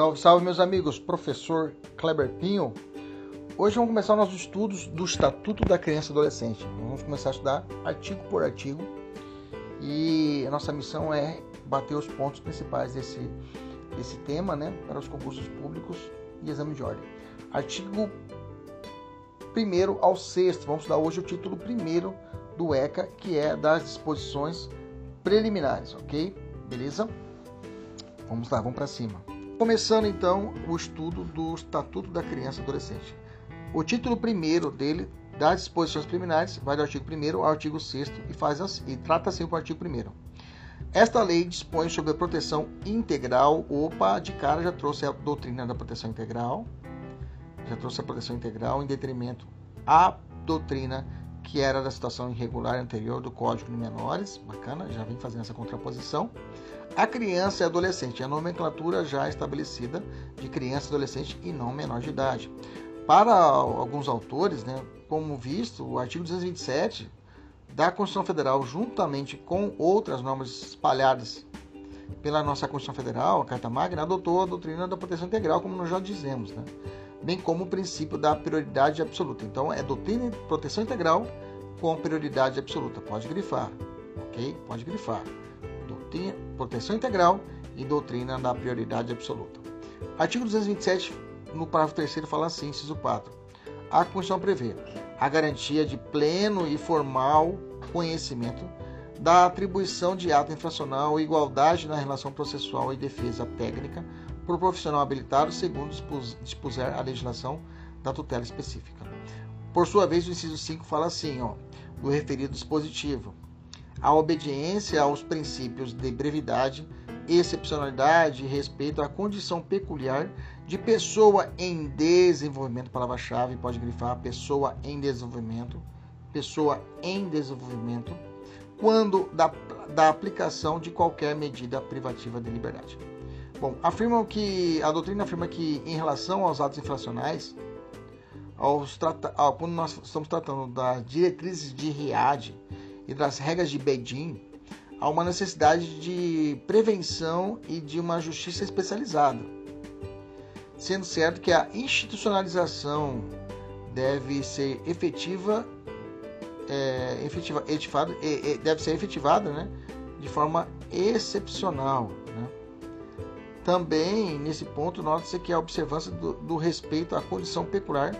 Salve, salve, meus amigos. Professor Kleber Pinho. Hoje vamos começar nossos estudos do Estatuto da Criança e Adolescente. Vamos começar a estudar artigo por artigo e a nossa missão é bater os pontos principais desse, desse tema né, para os concursos públicos e exame de ordem. Artigo 1 ao 6. Vamos estudar hoje o título 1 do ECA, que é das disposições preliminares, ok? Beleza? Vamos lá, vamos para cima. Começando então o estudo do Estatuto da Criança e Adolescente. O título primeiro dele, das disposições preliminares, vai do artigo 1 ao artigo 6 e, assim, e trata assim o artigo 1. Esta lei dispõe sobre a proteção integral. Opa, de cara já trouxe a doutrina da proteção integral. Já trouxe a proteção integral em detrimento à doutrina que era da situação irregular anterior do Código de Menores. Bacana, já vem fazendo essa contraposição a criança e adolescente, a nomenclatura já estabelecida de criança adolescente e não menor de idade. Para alguns autores, né, como visto, o artigo 227 da Constituição Federal, juntamente com outras normas espalhadas pela nossa Constituição Federal, a Carta Magna, adotou a doutrina da proteção integral, como nós já dizemos, né? bem como o princípio da prioridade absoluta. Então, é doutrina de proteção integral com prioridade absoluta. Pode grifar, ok? Pode grifar doutrina, proteção integral e doutrina da prioridade absoluta. Artigo 227, no parágrafo 3 fala assim, inciso 4. A Constituição prevê a garantia de pleno e formal conhecimento da atribuição de ato infracional e igualdade na relação processual e defesa técnica por profissional habilitado, segundo dispuser a legislação da tutela específica. Por sua vez, o inciso 5 fala assim, ó, do referido dispositivo a obediência aos princípios de brevidade, excepcionalidade e respeito à condição peculiar de pessoa em desenvolvimento, palavra-chave, pode grifar, pessoa em desenvolvimento, pessoa em desenvolvimento, quando da, da aplicação de qualquer medida privativa de liberdade. Bom, afirmam que a doutrina afirma que em relação aos atos infracionais, aos, quando nós estamos tratando das diretrizes de RIAD, e das regras de Beijing, há uma necessidade de prevenção e de uma justiça especializada. Sendo certo que a institucionalização deve ser efetiva, é, efetiva, efetivada, é, é, deve ser efetivada né, de forma excepcional. Né? Também, nesse ponto, nota-se que a observância do, do respeito à condição peculiar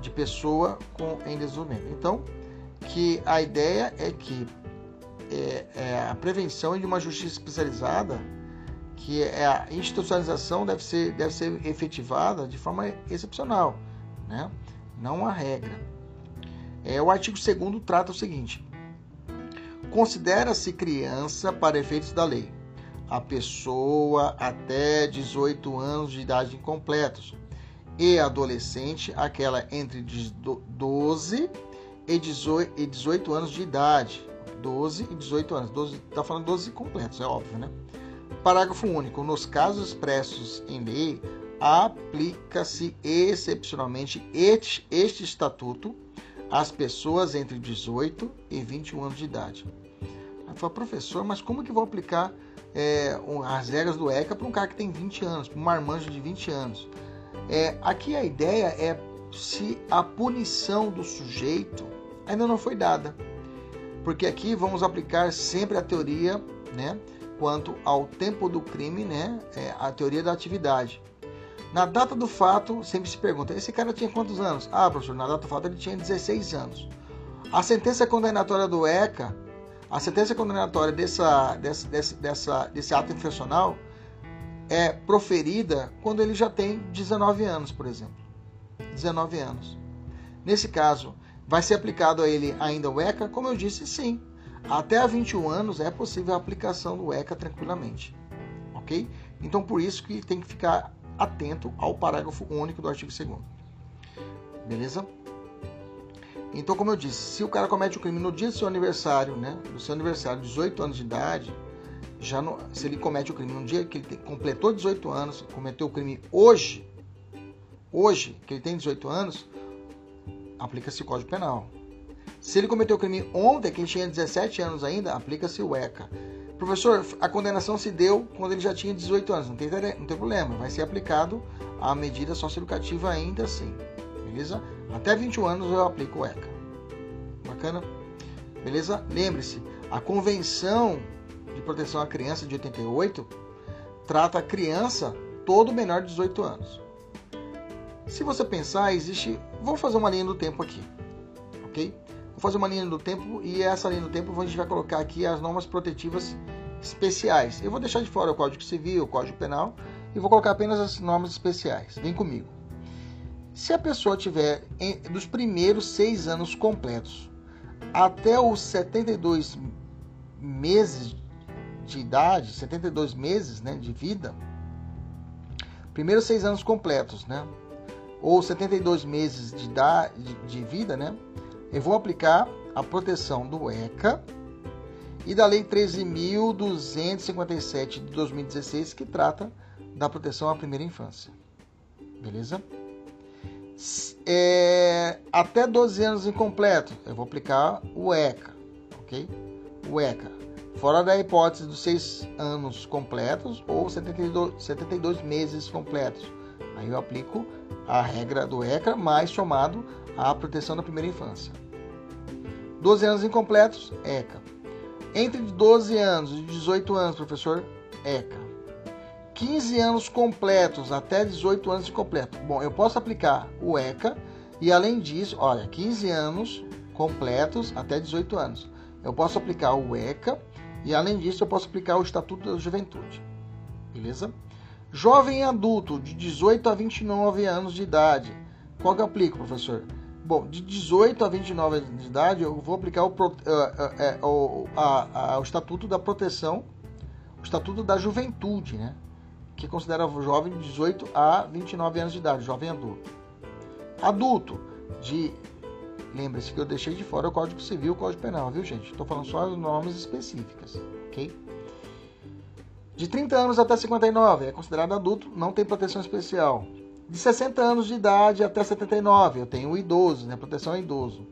de pessoa com em desenvolvimento. Então, que a ideia é que é, é a prevenção de uma justiça especializada, que é a institucionalização deve ser, deve ser efetivada de forma excepcional, né? não a regra. É, o artigo 2 trata o seguinte: considera-se criança para efeitos da lei a pessoa até 18 anos de idade incompletos e adolescente aquela entre 12 e 18, e 18 anos de idade. 12 e 18 anos. 12, tá falando 12 completos, é óbvio, né? Parágrafo único. Nos casos expressos em lei, aplica-se excepcionalmente este, este estatuto às pessoas entre 18 e 21 anos de idade. Aí fala, professor, mas como que vou aplicar é, as regras do ECA para um cara que tem 20 anos, para um marmanjo de 20 anos? É, aqui a ideia é se a punição do sujeito ainda não foi dada. Porque aqui vamos aplicar sempre a teoria, né, quanto ao tempo do crime, né, é a teoria da atividade. Na data do fato, sempre se pergunta: esse cara tinha quantos anos? Ah, professor, na data do fato ele tinha 16 anos. A sentença condenatória do ECA, a sentença condenatória dessa, dessa, dessa, dessa, desse ato infracional é proferida quando ele já tem 19 anos, por exemplo. 19 anos. Nesse caso, vai ser aplicado a ele ainda o ECA? Como eu disse, sim. Até a 21 anos é possível a aplicação do ECA tranquilamente. Ok? Então, por isso que tem que ficar atento ao parágrafo único do artigo 2 Beleza? Então, como eu disse, se o cara comete o crime no dia do seu aniversário, né? Do seu aniversário, 18 anos de idade, já no, se ele comete o crime no dia que ele completou 18 anos, cometeu o crime hoje, hoje, que ele tem 18 anos, aplica-se o Código Penal. Se ele cometeu o crime ontem, que ele tinha 17 anos ainda, aplica-se o ECA. Professor, a condenação se deu quando ele já tinha 18 anos. Não tem, não tem problema, vai ser aplicado a medida socioeducativa ainda assim. Beleza? Até 21 anos eu aplico o ECA. Bacana? Beleza? Lembre-se, a Convenção de Proteção à Criança de 88 trata a criança todo menor de 18 anos. Se você pensar, existe. Vou fazer uma linha do tempo aqui, ok? Vou fazer uma linha do tempo e essa linha do tempo a gente vai colocar aqui as normas protetivas especiais. Eu vou deixar de fora o Código Civil, o Código Penal e vou colocar apenas as normas especiais. Vem comigo. Se a pessoa tiver em, dos primeiros seis anos completos até os 72 meses de idade, 72 meses né, de vida, primeiros seis anos completos, né? Ou 72 meses de, idade, de, de vida, né? Eu vou aplicar a proteção do ECA e da Lei 13.257 de 2016, que trata da proteção à primeira infância. Beleza? É, até 12 anos incompleto, eu vou aplicar o ECA, ok? O ECA. Fora da hipótese dos 6 anos completos ou 72, 72 meses completos. Aí eu aplico a regra do ECA mais somado a proteção da primeira infância. 12 anos incompletos, ECA. Entre 12 anos e 18 anos, professor, ECA. 15 anos completos até 18 anos de completo. Bom, eu posso aplicar o ECA e além disso, olha, 15 anos completos até 18 anos. Eu posso aplicar o ECA e além disso eu posso aplicar o Estatuto da Juventude. Beleza? Jovem adulto de 18 a 29 anos de idade. Qual que eu aplico, professor? Bom, de 18 a 29 anos de idade, eu vou aplicar o, uh, uh, uh, a, a, o Estatuto da Proteção, o Estatuto da Juventude, né? que considera o jovem de 18 a 29 anos de idade, jovem adulto. Adulto, de. Lembre-se que eu deixei de fora o Código Civil e o Código Penal, viu, gente? Estou falando só as normas específicas, ok? De 30 anos até 59 é considerado adulto, não tem proteção especial. De 60 anos de idade até 79 eu tenho o idoso, né? Proteção idoso.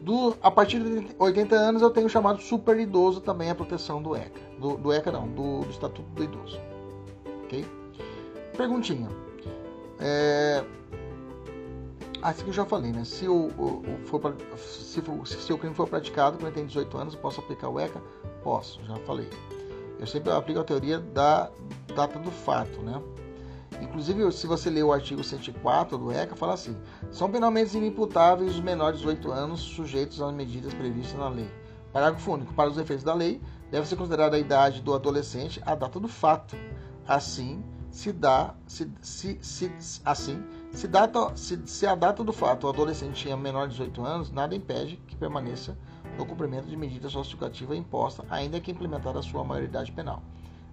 Do, a partir de 80 anos eu tenho o chamado super idoso também a proteção do ECA. Do, do ECA não, do, do Estatuto do Idoso ok? Perguntinha. É... Isso que eu já falei, né? Se o, o, for, se, for, se o crime for praticado quando tem 18 anos, posso aplicar o ECA? Posso, já falei. Eu sempre aplico a teoria da data do fato, né? Inclusive, se você ler o artigo 104 do ECA, fala assim: são penalmente inimputáveis os menores de 18 anos sujeitos às medidas previstas na lei. Parágrafo único. Para os efeitos da lei, deve ser considerada a idade do adolescente a data do fato, Assim, se dá, se, se, se, assim, se, data, se, se a data do fato o adolescente tinha menor de 18 anos, nada impede que permaneça no cumprimento de medida socioeducativa imposta, ainda que implementada a sua maioridade penal.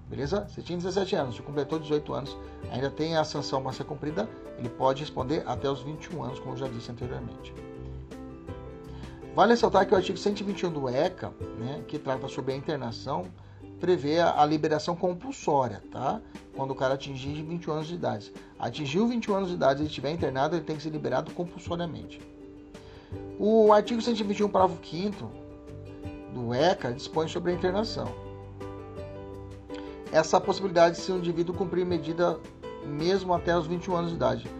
Beleza? Se tinha 17 anos, se completou 18 anos, ainda tem a sanção para ser cumprida, ele pode responder até os 21 anos, como já disse anteriormente. Vale ressaltar que o artigo 121 do ECA, né, que trata sobre a internação, prevê a, liberação compulsória, tá? Quando o cara atingir 21 anos de idade. Atingiu 21 anos de idade e estiver internado, ele tem que ser liberado compulsoriamente. O artigo 121, parágrafo 5 do ECA dispõe sobre a internação. Essa possibilidade se o indivíduo cumprir medida mesmo até os 21 anos de idade.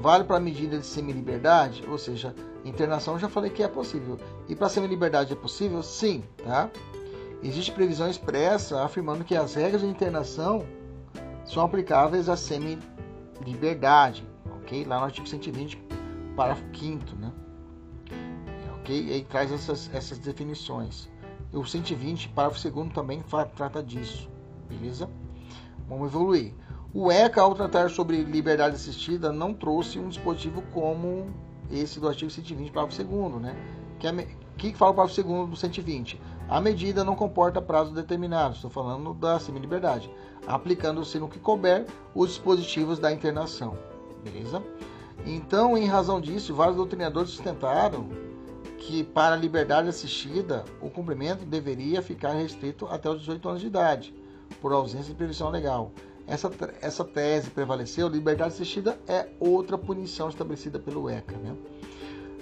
Vale para a medida de semi-liberdade, ou seja, internação já falei que é possível. E para semi-liberdade é possível? Sim, tá? Existe previsão expressa afirmando que as regras de internação são aplicáveis à semi-liberdade, ok? Lá no artigo 120, parágrafo 5 né? Ok? Aí traz essas, essas definições. E o 120, parágrafo 2 também trata disso, beleza? Vamos evoluir. O ECA, ao tratar sobre liberdade assistida, não trouxe um dispositivo como esse do artigo 120, parágrafo 2 né? Que, é, que fala o parágrafo 2 do 120? A medida não comporta prazo determinado, estou falando da semi-liberdade, aplicando-se no que couber os dispositivos da internação. Beleza? Então, em razão disso, vários doutrinadores sustentaram que para a liberdade assistida, o cumprimento deveria ficar restrito até os 18 anos de idade, por ausência de previsão legal. Essa, essa tese prevaleceu, liberdade assistida é outra punição estabelecida pelo ECA. Né?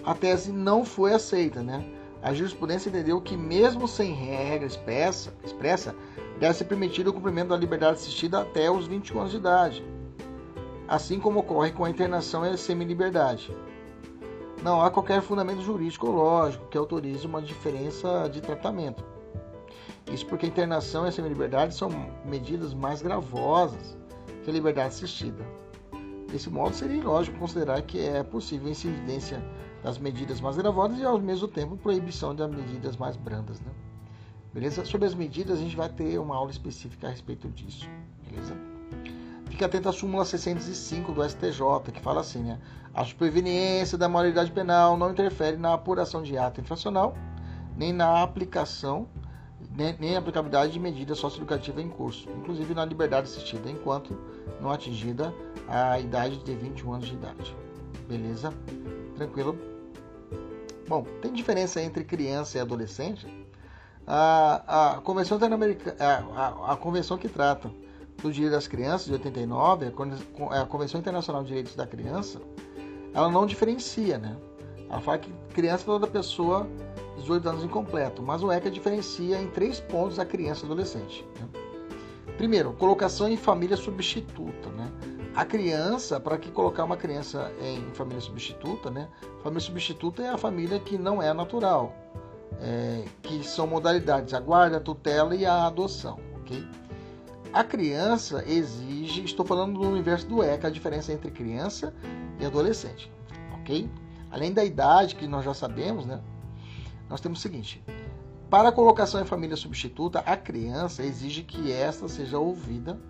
A tese não foi aceita, né? a jurisprudência entendeu que, mesmo sem regra expressa, expressa deve ser permitido o cumprimento da liberdade assistida até os 21 anos de idade, assim como ocorre com a internação e a semi-liberdade. Não há qualquer fundamento jurídico ou lógico que autorize uma diferença de tratamento. Isso porque a internação e a semi-liberdade são medidas mais gravosas que a liberdade assistida. Desse modo, seria ilógico considerar que é possível incidência das medidas mais gravosas e, ao mesmo tempo, proibição das medidas mais brandas. Né? Beleza? Sobre as medidas, a gente vai ter uma aula específica a respeito disso. Beleza? Fique atento à súmula 605 do STJ, que fala assim, né? A superveniência da moralidade penal não interfere na apuração de ato infracional, nem na aplicação, nem, nem aplicabilidade de medida socioeducativa em curso, inclusive na liberdade assistida, enquanto não atingida a idade de 21 anos de idade. Beleza? Tranquilo? Bom, tem diferença entre criança e adolescente? A, a Convenção a, a, a Convenção que trata do Direito das Crianças, de 89, a Convenção Internacional de Direitos da Criança, ela não diferencia, né? Ela fala que criança é toda pessoa 18 anos incompleto, mas o ECA diferencia em três pontos a criança e adolescente. Né? Primeiro, colocação em família substituta, né? A criança, para que colocar uma criança em família substituta, né? Família substituta é a família que não é natural, é, que são modalidades a guarda, a tutela e a adoção, ok? A criança exige, estou falando do universo do ECA, a diferença entre criança e adolescente, ok? Além da idade que nós já sabemos, né? Nós temos o seguinte: para a colocação em família substituta, a criança exige que esta seja ouvida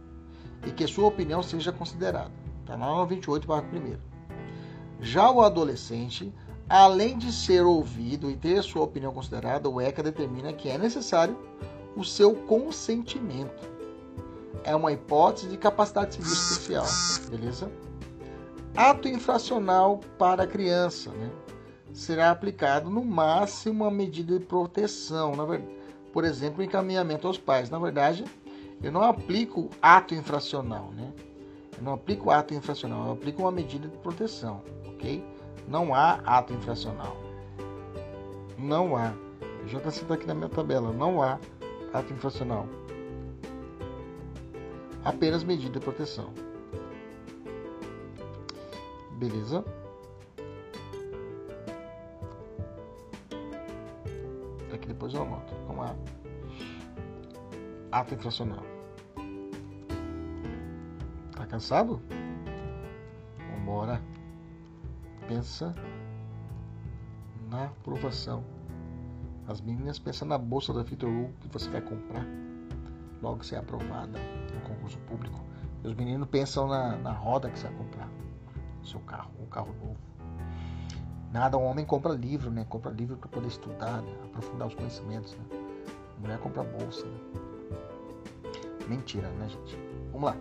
e que sua opinião seja considerada. Está na norma 28, parágrafo 1. Já o adolescente, além de ser ouvido e ter sua opinião considerada, o ECA determina que é necessário o seu consentimento é uma hipótese de capacidade especial, beleza? Ato infracional para a criança, né? Será aplicado no máximo uma medida de proteção, na verdade, por exemplo, encaminhamento aos pais. Na verdade, eu não aplico ato infracional, né? Eu não aplico ato infracional, eu aplico uma medida de proteção, ok? Não há ato infracional. Não há. Já está citado aqui na minha tabela. Não há ato infracional apenas medida de proteção. Beleza? Aqui depois eu anoto. Vamos lá. Ato infracional. Tá cansado? Vambora. Pensa na aprovação. As meninas pensam na bolsa da Vitor Hugo que você vai comprar logo ser aprovada no concurso público. E os meninos pensam na, na roda que você vai comprar, seu carro, um carro novo. Nada, um homem compra livro, né? Compra livro para poder estudar, né? aprofundar os conhecimentos. Né? A mulher compra bolsa. Né? Mentira, né, gente? Vamos lá.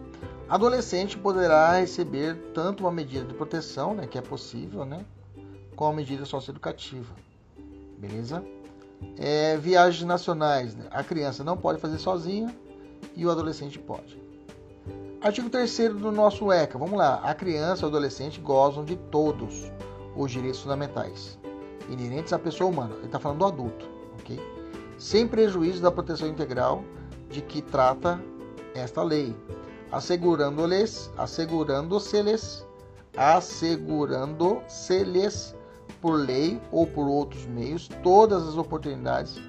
Adolescente poderá receber tanto uma medida de proteção, né, que é possível, né, como uma medida socioeducativa. Beleza? É, viagens nacionais. Né? A criança não pode fazer sozinha, e o adolescente pode. Artigo 3 do nosso ECA. Vamos lá. A criança e o adolescente gozam de todos os direitos fundamentais inerentes à pessoa humana. Ele está falando do adulto, ok? Sem prejuízo da proteção integral de que trata esta lei, assegurando-lhes, assegurando-se-lhes, assegurando-se-lhes por lei ou por outros meios todas as oportunidades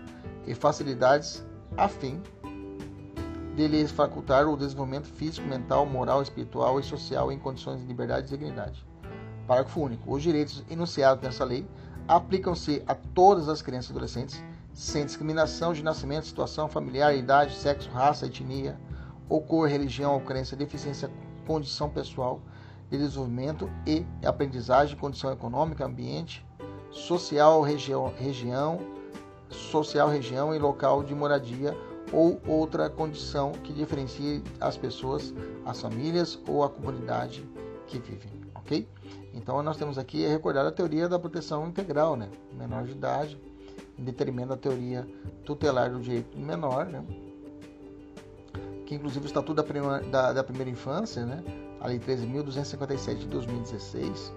e facilidades a fim de lhes facultar o desenvolvimento físico, mental, moral, espiritual e social em condições de liberdade e dignidade. Parágrafo único. Os direitos enunciados nessa lei aplicam-se a todas as crianças e adolescentes, sem discriminação de nascimento, situação familiar, idade, sexo, raça, etnia, ou cor, religião ou crença, deficiência, condição pessoal de desenvolvimento e aprendizagem, condição econômica, ambiente, social, região, região social, região e local de moradia ou outra condição que diferencie as pessoas, as famílias ou a comunidade que vivem, ok? Então nós temos aqui a recordar a teoria da proteção integral, né? Menor de idade, em detrimento da teoria tutelar do direito do menor, né? Que inclusive o Estatuto da, prima, da, da Primeira Infância, né? A Lei 13.257 de 2016,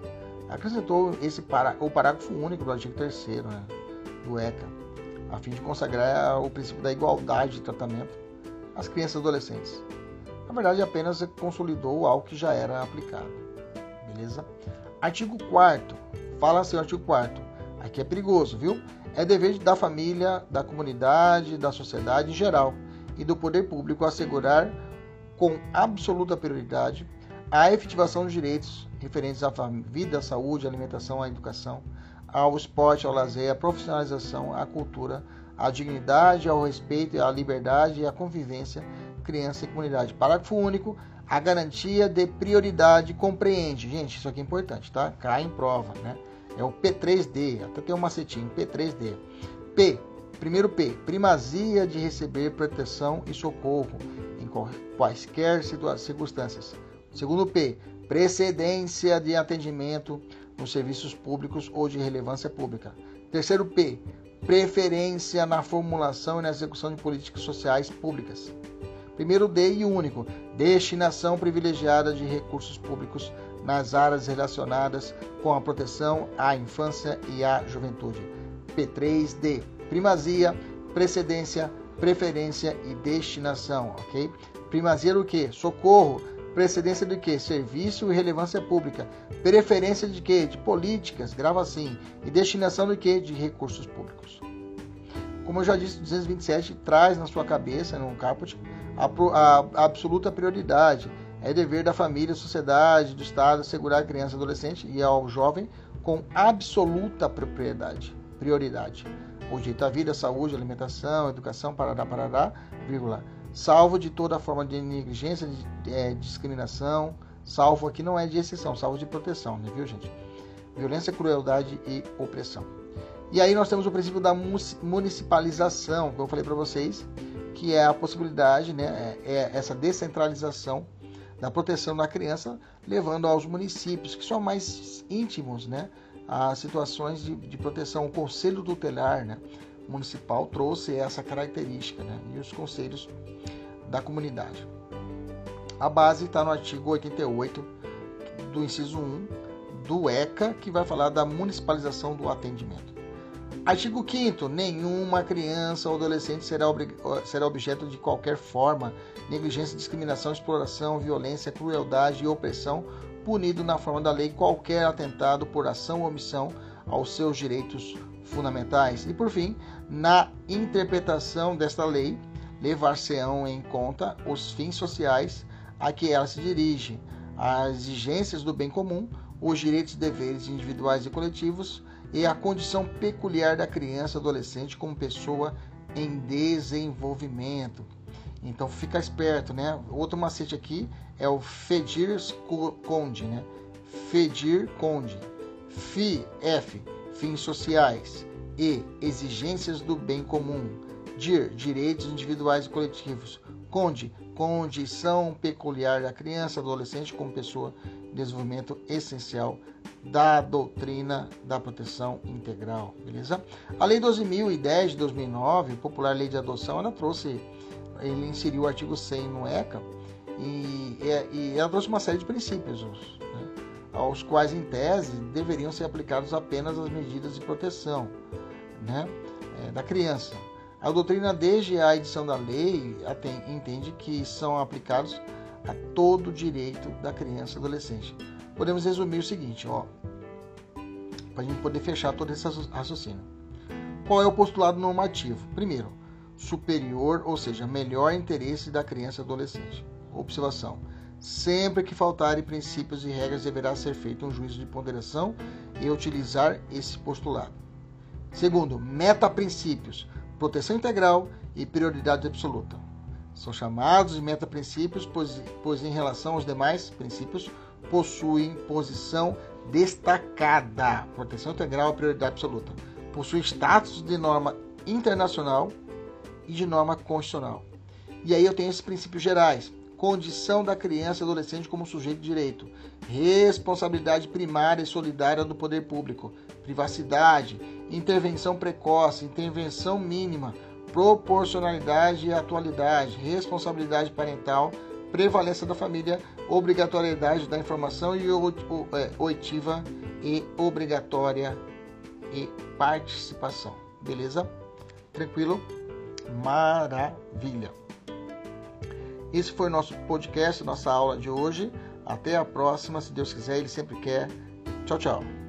acrescentou esse para, o parágrafo único do artigo 3 né? do ECA, a fim de consagrar o princípio da igualdade de tratamento às crianças e adolescentes. Na verdade, apenas consolidou algo que já era aplicado. Beleza? Artigo 4 Fala assim, artigo 4 Aqui é perigoso, viu? É dever da família, da comunidade, da sociedade em geral e do poder público assegurar com absoluta prioridade a efetivação dos direitos referentes à vida, à saúde, à alimentação, à educação, ao esporte, ao lazer, à profissionalização, à cultura, à dignidade, ao respeito, à liberdade e à convivência criança e comunidade. Parágrafo único. A garantia de prioridade compreende. Gente, isso aqui é importante, tá? Cai em prova, né? É o P3D, até tem um macetinho, P3D. P, primeiro P, primazia de receber proteção e socorro em quaisquer circunstâncias. Segundo P, precedência de atendimento nos serviços públicos ou de relevância pública. Terceiro P, preferência na formulação e na execução de políticas sociais públicas. Primeiro D e único, destinação privilegiada de recursos públicos nas áreas relacionadas com a proteção à infância e à juventude. P3D, primazia, precedência, preferência e destinação, ok? Primazia do que? Socorro, Precedência de quê? Serviço e relevância pública. Preferência de quê? De políticas, grava assim. E destinação de quê? De recursos públicos. Como eu já disse, 227 traz na sua cabeça, no caput, a, a, a absoluta prioridade. É dever da família, sociedade, do Estado assegurar a criança, adolescente e ao jovem com absoluta propriedade, prioridade. O direito à vida, saúde, alimentação, educação, parará, parará, vírgula salvo de toda forma de negligência, de é, discriminação, salvo aqui não é de exceção, salvo de proteção, né, viu gente? Violência, crueldade e opressão. E aí nós temos o princípio da municipalização, que eu falei para vocês, que é a possibilidade, né, é, é essa descentralização da proteção da criança, levando aos municípios que são mais íntimos, né, a situações de, de proteção. O conselho tutelar, né, municipal trouxe essa característica, né? e os conselhos da comunidade. A base está no artigo 88 do inciso 1 do ECA, que vai falar da municipalização do atendimento. Artigo 5 nenhuma criança ou adolescente será, será objeto de qualquer forma, negligência, discriminação, exploração, violência, crueldade e opressão, punido na forma da lei qualquer atentado por ação ou omissão aos seus direitos fundamentais. E por fim, na interpretação desta lei, levar-se-ão em conta os fins sociais a que ela se dirige, as exigências do bem comum, os direitos e deveres individuais e coletivos e a condição peculiar da criança e adolescente como pessoa em desenvolvimento. Então fica esperto, né? Outro macete aqui é o fedir conde, né? Fedir conde. FI, F, fins sociais e exigências do bem comum. DIR, direitos individuais e coletivos. CONDE, condição peculiar da criança, adolescente como pessoa de desenvolvimento essencial da doutrina da proteção integral, beleza? A Lei 12.010 de 2009, popular Lei de Adoção, ela trouxe, ele inseriu o artigo 100 no ECA e, e ela trouxe uma série de princípios, aos quais, em tese, deveriam ser aplicados apenas as medidas de proteção né, é, da criança. A doutrina, desde a edição da lei, entende que são aplicados a todo direito da criança e adolescente. Podemos resumir o seguinte, ó, para a gente poder fechar todo esse raciocínio. Qual é o postulado normativo? Primeiro, superior, ou seja, melhor interesse da criança e adolescente. Observação Sempre que faltarem princípios e regras, deverá ser feito um juízo de ponderação e utilizar esse postulado. Segundo, meta-princípios, proteção integral e prioridade absoluta. São chamados de meta-princípios, pois, pois, em relação aos demais princípios possuem posição destacada. Proteção integral e prioridade absoluta. Possui status de norma internacional e de norma constitucional. E aí eu tenho esses princípios gerais condição da criança e adolescente como sujeito de direito, responsabilidade primária e solidária do poder público, privacidade, intervenção precoce, intervenção mínima, proporcionalidade e atualidade, responsabilidade parental, prevalência da família, obrigatoriedade da informação e é, oitiva e obrigatória e participação. Beleza? Tranquilo? Maravilha. Esse foi nosso podcast, nossa aula de hoje. Até a próxima, se Deus quiser, Ele sempre quer. Tchau, tchau.